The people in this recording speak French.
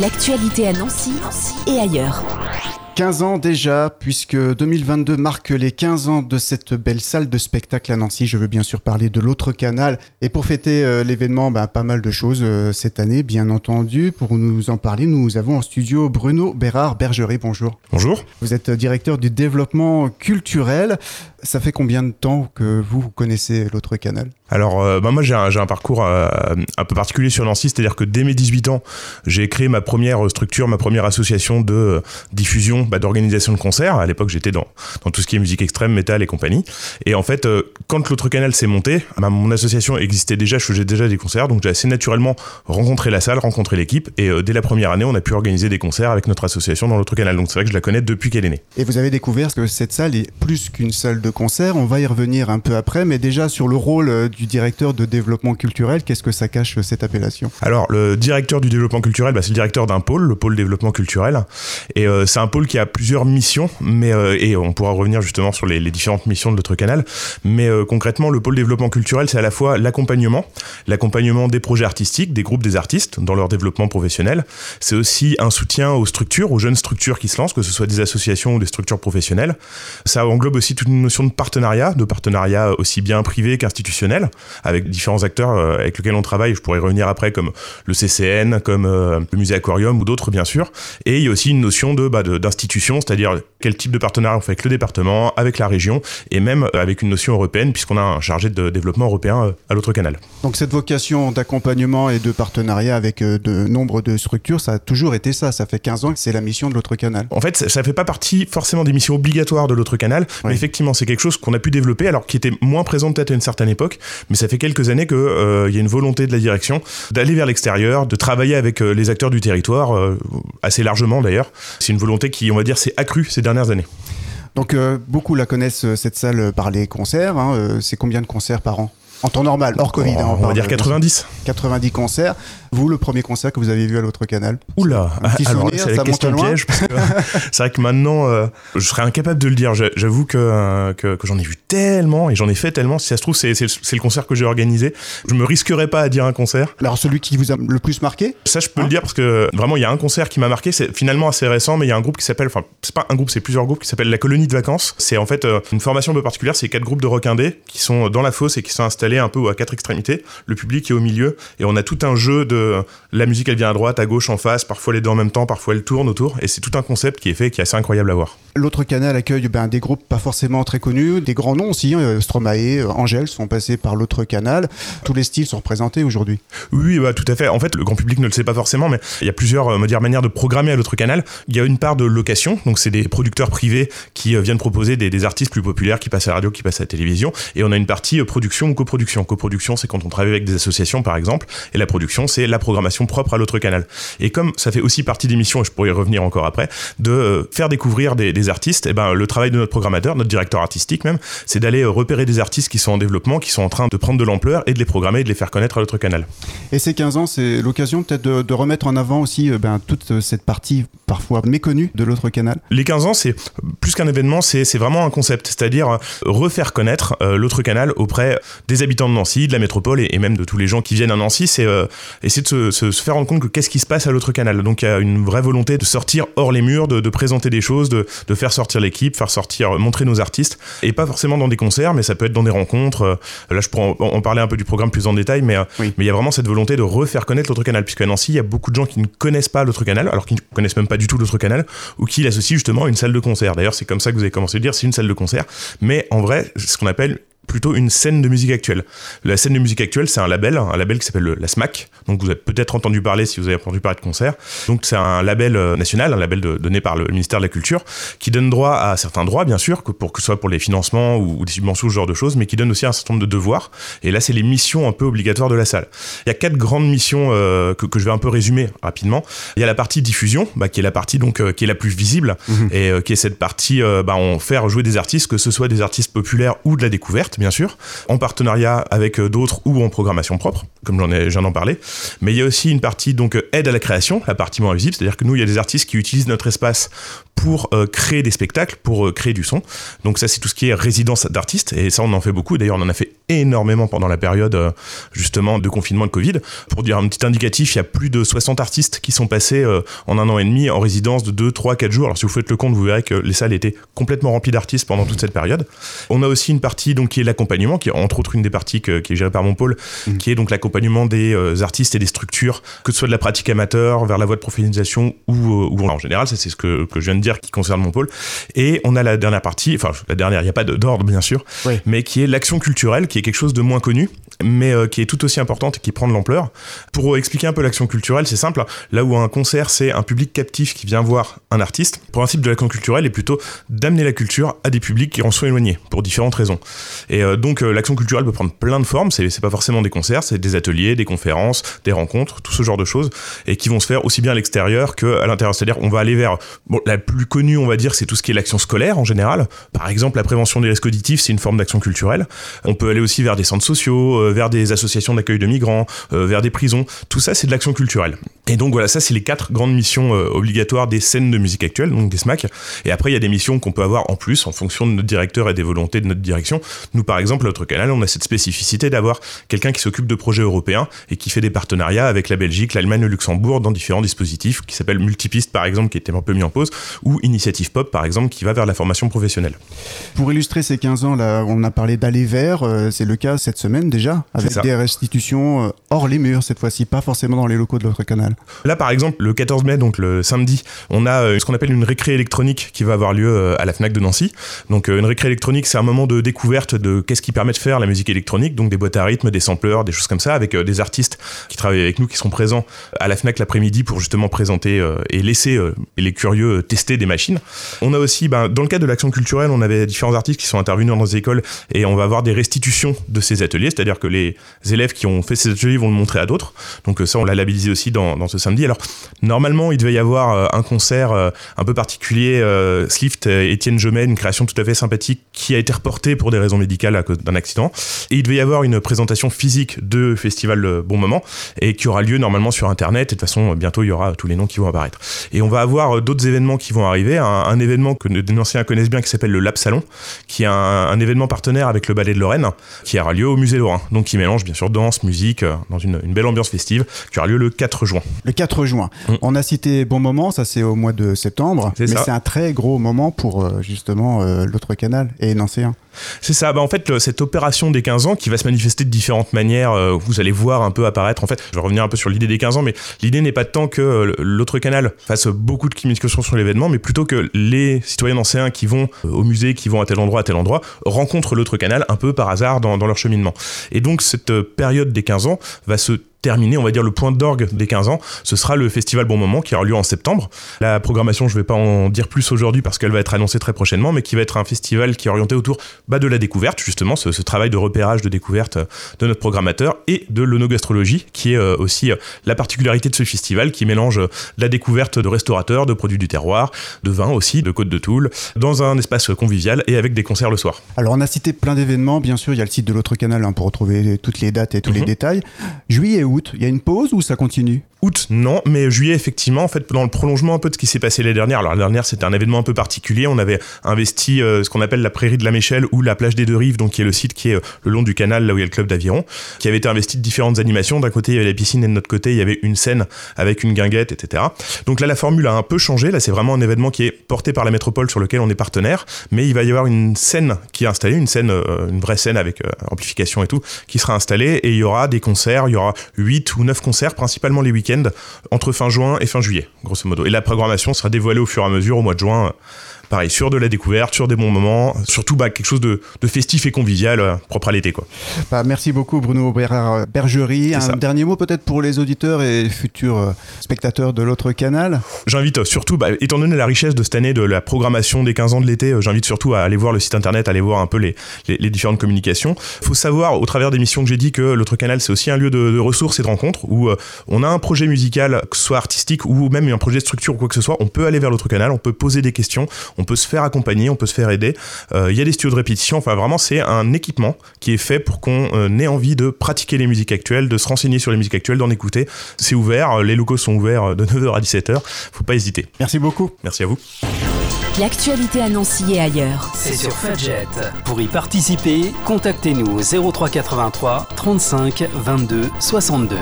L'actualité à Nancy et ailleurs. 15 ans déjà, puisque 2022 marque les 15 ans de cette belle salle de spectacle à Nancy. Je veux bien sûr parler de l'autre canal. Et pour fêter euh, l'événement, bah, pas mal de choses euh, cette année, bien entendu. Pour nous en parler, nous avons en studio Bruno Bérard Bergerie. Bonjour. Bonjour. Vous êtes directeur du développement culturel. Ça fait combien de temps que vous, vous connaissez l'autre canal? Alors, euh, bah moi, j'ai un, un, parcours euh, un peu particulier sur Nancy, c'est-à-dire que dès mes 18 ans, j'ai créé ma première structure, ma première association de euh, diffusion, bah, d'organisation de concerts. À l'époque, j'étais dans, dans tout ce qui est musique extrême, métal et compagnie. Et en fait, euh, quand l'autre canal s'est monté, bah, mon association existait déjà, je faisais déjà des concerts, donc j'ai assez naturellement rencontré la salle, rencontré l'équipe, et dès la première année, on a pu organiser des concerts avec notre association dans l'autre canal. Donc c'est vrai que je la connais depuis qu'elle est née. Et vous avez découvert que cette salle est plus qu'une salle de concert. On va y revenir un peu après, mais déjà sur le rôle euh, du directeur de développement culturel, qu'est-ce que ça cache cette appellation? Alors, le directeur du développement culturel, bah, c'est le directeur d'un pôle, le pôle développement culturel. Et euh, c'est un pôle qui a plusieurs missions, mais euh, et on pourra revenir justement sur les, différentes missions de notre canal. Mais concrètement, le pôle développement culturel, c'est à la fois l'accompagnement, l'accompagnement des projets artistiques, des groupes des artistes dans leur développement professionnel. C'est aussi un soutien aux structures, aux jeunes structures qui se lancent, que ce soit des associations ou des structures professionnelles. Ça englobe aussi toute une notion de partenariat de partenariats aussi bien privés qu'institutionnels, avec différents acteurs euh, avec lesquels on travaille. Je pourrais revenir après, comme le CCN, comme euh, le musée Aquarium ou d'autres, bien sûr. Et il y a aussi une notion de bah, d'institution, c'est-à-dire quel type de partenariat on fait avec le département, avec la région, et même euh, avec une notion européenne, puisqu'on a un chargé de développement européen à l'autre canal. Donc cette vocation d'accompagnement et de partenariat avec de nombre de structures, ça a toujours été ça. Ça fait 15 ans que c'est la mission de l'autre canal. En fait, ça ne fait pas partie forcément des missions obligatoires de l'autre canal, oui. mais effectivement, c'est quelque chose qu'on a pu développer, alors qui était moins présent peut-être à une certaine époque, mais ça fait quelques années qu'il euh, y a une volonté de la direction d'aller vers l'extérieur, de travailler avec euh, les acteurs du territoire, euh, assez largement d'ailleurs. C'est une volonté qui, on va dire, s'est accrue ces dernières années. Donc euh, beaucoup la connaissent cette salle par les concerts. Hein. C'est combien de concerts par an? En temps normal, hors Covid. Oh, hein, on, on va dire 90. 90 concerts. Vous, le premier concert que vous avez vu à l'autre canal? Oula Alors, c'est la question piège. C'est vrai que maintenant, euh, je serais incapable de le dire. J'a- J'avoue que, euh, que, que j'en ai vu tellement et j'en ai fait tellement. Si ça se trouve, c'est le concert que j'ai organisé. Je me risquerais pas à dire un concert. Alors celui qui vous a le plus marqué? Ça, je peux Hein? le dire parce que vraiment, il y a un concert qui m'a marqué. C'est finalement assez récent, mais il y a un groupe qui s'appelle, enfin, c'est pas un groupe, c'est plusieurs groupes qui s'appelle la Colonie de Vacances. C'est en fait euh, une formation un peu particulière. C'est quatre groupes de rock indés qui sont dans la fosse et qui sont installés un peu à quatre extrémités. Le public est au milieu et on a tout un jeu de la musique, elle vient à droite, à gauche, en face. Parfois les deux en même temps, parfois elle tourne autour. Et c'est tout un concept qui est fait, qui est assez incroyable à voir. L'autre canal accueille ben, des groupes pas forcément très connus, des grands noms aussi. Euh, Stromae, euh, Angèle sont passés par l'autre canal. Tous les styles sont représentés aujourd'hui. Oui, bah, tout à fait. En fait, le grand public ne le sait pas forcément, mais il y a plusieurs euh, dire, manières de programmer à l'autre canal. Il y a une part de location, donc c'est des producteurs privés qui euh, viennent proposer des, des artistes plus populaires qui passent à la radio, qui passent à la télévision. Et on a une partie euh, production ou coproduction. Coproduction, c'est quand on travaille avec des associations, par exemple, et la production, c'est la programmation propre à l'autre canal. Et comme ça fait aussi partie des missions, et je pourrais y revenir encore après, de euh, faire découvrir des, des artistes, et ben le travail de notre programmateur, notre directeur artistique même, c'est d'aller euh, repérer des artistes qui sont en développement, qui sont en train de prendre de l'ampleur et de les programmer et de les faire connaître à l'autre canal. Et ces 15 ans, c'est l'occasion peut-être de, de remettre en avant aussi euh, ben, toute cette partie parfois méconnue de l'autre canal. Les 15 ans, c'est plus qu'un événement, c'est vraiment un concept, c'est-à-dire refaire connaître l'autre canal auprès des habitants de Nancy, de la métropole et, et même de tous les gens qui viennent à Nancy. C'est euh, essayer de se, se- se faire rendre compte que qu'est-ce qui se passe à l'autre canal. Donc il y a une vraie volonté de sortir hors les murs, de, de présenter des choses, de, de faire sortir l'équipe, faire sortir, euh, montrer nos artistes, et pas forcément dans des concerts, mais ça peut être dans des rencontres. Euh, Là, je pourrais en, en parler un peu du programme plus en détail, mais euh, Oui. mais il y a vraiment cette volonté de refaire connaître l'autre canal, puisqu'à Nancy, il y a beaucoup de gens qui ne connaissent pas l'autre canal, alors qu'ils ne connaissent même pas du tout l'autre canal, ou qui l'associent justement à une salle de concert. D'ailleurs, c'est comme ça que vous avez commencé à le dire, c'est une salle de concert, mais en vrai, ce qu'on appelle plutôt une scène de musique actuelle. La scène de musique actuelle, c'est un label, un label qui s'appelle le- la SMAC. Donc vous avez peut-être entendu parler si vous avez entendu parler de concert. Donc c'est un label euh, national, un label de- donné par le ministère de la Culture, qui donne droit à certains droits, bien sûr, que pour que ce soit pour les financements ou, ou des subventions, ce genre de choses, mais qui donne aussi un certain nombre de devoirs. Et là, c'est les missions un peu obligatoires de la salle. Il y a quatre grandes missions euh, que, que je vais un peu résumer rapidement. Il y a la partie diffusion, bah, qui est la partie donc euh, qui est la plus visible Mhm. et euh, qui est cette partie, euh, bah, on faire jouer des artistes, que ce soit des artistes populaires ou de la découverte. Bien sûr, en partenariat avec d'autres ou en programmation propre, comme j'en ai, j'en en parlé. Mais il y a aussi une partie donc aide à la création, la partie moins visible, c'est-à-dire que nous, il y a des artistes qui utilisent notre espace pour euh, créer des spectacles, pour euh, créer du son. Donc ça, c'est tout ce qui est résidence d'artistes, et ça, on en fait beaucoup. D'ailleurs, on en a fait énormément pendant la période euh, justement de confinement de Covid. Pour dire un petit indicatif, il y a plus de 60 artistes qui sont passés en un an et demi en résidence de 2, 3, 4 jours. Alors si vous faites le compte, vous verrez que les salles étaient complètement remplies d'artistes pendant toute cette période. On a aussi une partie donc qui est l'accompagnement, qui est entre autres une des parties qui est gérée par mon pôle, mmh. qui est donc l'accompagnement des artistes et des structures, que ce soit de la pratique amateur vers la voie de professionnalisation ou, ou en général, ça c'est ce que, que je viens de dire qui concerne mon pôle. Et on a la dernière partie, enfin la dernière, il n'y a pas d'ordre bien sûr, mais qui est l'action culturelle, qui est quelque chose de moins connu, mais euh, qui est tout aussi importante et qui prend de l'ampleur. Pour expliquer un peu l'action culturelle, c'est simple. Là où un concert, c'est un public captif qui vient voir un artiste, le principe de l'action culturelle est plutôt d'amener la culture à des publics qui en sont éloignés, pour différentes raisons. Et euh, donc euh, l'action culturelle peut prendre plein de formes, c'est pas forcément des concerts, c'est des ateliers, des conférences, des rencontres, tout ce genre de choses, et qui vont se faire aussi bien à l'extérieur qu'à l'intérieur. C'est-à-dire on va aller vers bon, la plus connue, on va dire, c'est tout ce qui est l'action scolaire en général. Par exemple, la prévention des risques auditifs, c'est une forme d'action culturelle. On peut aller aussi vers des centres sociaux, vers des associations d'accueil de migrants, vers des prisons. Tout ça, c'est de l'action culturelle. Et donc voilà, ça, c'est les quatre grandes missions obligatoires des scènes de musique actuelle, donc des SMAC. Et après, il y a des missions qu'on peut avoir en plus en fonction de notre directeur et des volontés de notre direction. Nous, par exemple, notre canal, on a cette spécificité d'avoir quelqu'un qui s'occupe de projets européens et qui fait des partenariats avec la Belgique, l'Allemagne, le Luxembourg dans différents dispositifs qui s'appellent Multipiste, par exemple, qui était un peu mis en pause, ou Initiative Pop, par exemple, qui va vers la formation professionnelle. Pour illustrer ces 15 ans, on a parlé d'aller vers, euh, c'est le cas cette semaine déjà, avec des restitutions euh, hors les murs cette fois-ci, pas forcément dans les locaux de notre canal. Là, par exemple, le 14 mai, donc le samedi, on a euh, ce qu'on appelle une récré électronique qui va avoir lieu euh, à la FNAC de Nancy. Donc une récré électronique, c'est un moment de découverte de qu'est-ce qui permet de faire la musique électronique, donc des boîtes à rythme, des sampleurs, des choses comme ça, avec des artistes qui travaillent avec nous, qui sont présents à la FNAC l'après-midi pour justement présenter et laisser les curieux tester des machines. On a aussi, ben, dans le cadre de l'action culturelle, on avait différents artistes qui sont intervenus dans nos écoles et on va avoir des restitutions de ces ateliers, c'est-à-dire que les élèves qui ont fait ces ateliers vont le montrer à d'autres. Donc ça, on l'a labellisé aussi dans, ce samedi. Alors normalement, il devait y avoir un concert un peu particulier, euh, Slift, euh, Étienne Jomet, une création tout à fait sympathique qui a été reportée pour des raisons médicales à cause d'un accident. Et il devait y avoir une présentation physique de Festival Bon Moment et qui aura lieu normalement sur Internet. Et de toute façon, bientôt, il y aura tous les noms qui vont apparaître. Et on va avoir euh, d'autres événements qui vont arriver. Un, événement que des anciens connaissent bien qui s'appelle le Lab Salon, qui est un, événement partenaire avec le Ballet de Lorraine, qui aura lieu au Musée Lorrain. Donc qui mélange bien sûr danse, musique, dans une, belle ambiance festive, qui aura lieu le 4 juin. Le 4 juin. Mm. On a cité Bon Moment, ça c'est au mois de septembre. Mais c'est un très gros moment pour euh, justement euh, l'autre canal et Nancéen. C'est ça. Bah, en fait, cette opération des 15 ans qui va se manifester de différentes manières, euh, vous allez voir un peu apparaître. En fait, je vais revenir un peu sur l'idée des 15 ans, mais l'idée n'est pas tant que l'autre canal fasse beaucoup de communication sur l'événement, mais plutôt que les citoyens nancéens qui vont au musée, qui vont à tel endroit, à tel endroit, rencontrent l'autre canal un peu par hasard dans, dans leur cheminement. Et donc, cette période des 15 ans va se terminé, on va dire le point d'orgue des 15 ans, ce sera le festival Bon Moment qui aura lieu en septembre. La programmation, je ne vais pas en dire plus aujourd'hui parce qu'elle va être annoncée très prochainement, mais qui va être un festival qui est orienté autour bah, de la découverte, justement, ce, travail de repérage, de découverte de notre programmateur et de l'onogastrologie, qui est euh, aussi euh, la particularité de ce festival, qui mélange euh, la découverte de restaurateurs, de produits du terroir, de vin aussi, de Côte de Toul, dans un espace convivial et avec des concerts le soir. Alors on a cité plein d'événements, bien sûr, il y a le site de l'autre canal hein, pour retrouver toutes les dates et tous les mhm. détails. Juillet et août, il y a une pause ou ça continue? Non, mais juillet, effectivement, en fait, dans le prolongement un peu de ce qui s'est passé l'année dernière. Alors, la dernière, c'était un événement un peu particulier. On avait investi euh, ce qu'on appelle la prairie de la Méchelle ou la plage des Deux Rives, donc qui est le site qui est euh, le long du canal, là où il y a le club d'aviron, qui avait été investi de différentes animations. D'un côté, il y avait la piscine et de notre côté, il y avait une scène avec une guinguette, etc. Donc là, la formule a un peu changé. Là, c'est vraiment un événement qui est porté par la métropole sur lequel on est partenaire, mais il va y avoir une scène qui est installée, une scène, euh, une vraie scène avec amplification et tout, qui sera installée et il y aura des concerts. Il y aura 8 ou 9 concerts, principalement les week-ends, entre fin juin et fin juillet, grosso modo. Et la programmation sera dévoilée au fur et à mesure au mois de juin pareil, sur de la découverte, sur des bons moments, surtout bah, quelque chose de, festif et convivial, euh, propre à l'été. Quoi. Bah, merci beaucoup Bruno Bergerie. Un dernier mot peut-être pour les auditeurs et futurs euh, spectateurs de l'autre canal? J'invite euh, surtout, bah, étant donné la richesse de cette année de la programmation des 15 ans de l'été, j'invite surtout à aller voir le site internet, à aller voir un peu les, les, différentes communications. Il faut savoir, au travers des missions que j'ai dit, que l'autre canal, c'est aussi un lieu de, ressources et de rencontres où on a un projet musical, que ce soit artistique ou même un projet de structure ou quoi que ce soit, on peut aller vers l'autre canal, on peut poser des questions, On peut se faire accompagner, on peut se faire aider. Il y a des studios de répétition. Enfin, vraiment, c'est un équipement qui est fait pour qu'on ait envie de pratiquer les musiques actuelles, de se renseigner sur les musiques actuelles, d'en écouter. C'est ouvert. Les locaux sont ouverts de 9h à 17h. Faut pas hésiter. Merci beaucoup. Merci à vous. L'actualité à Nancy et ailleurs. C'est sur Fudget. Pour y participer, contactez-nous au 0383 35 22 62.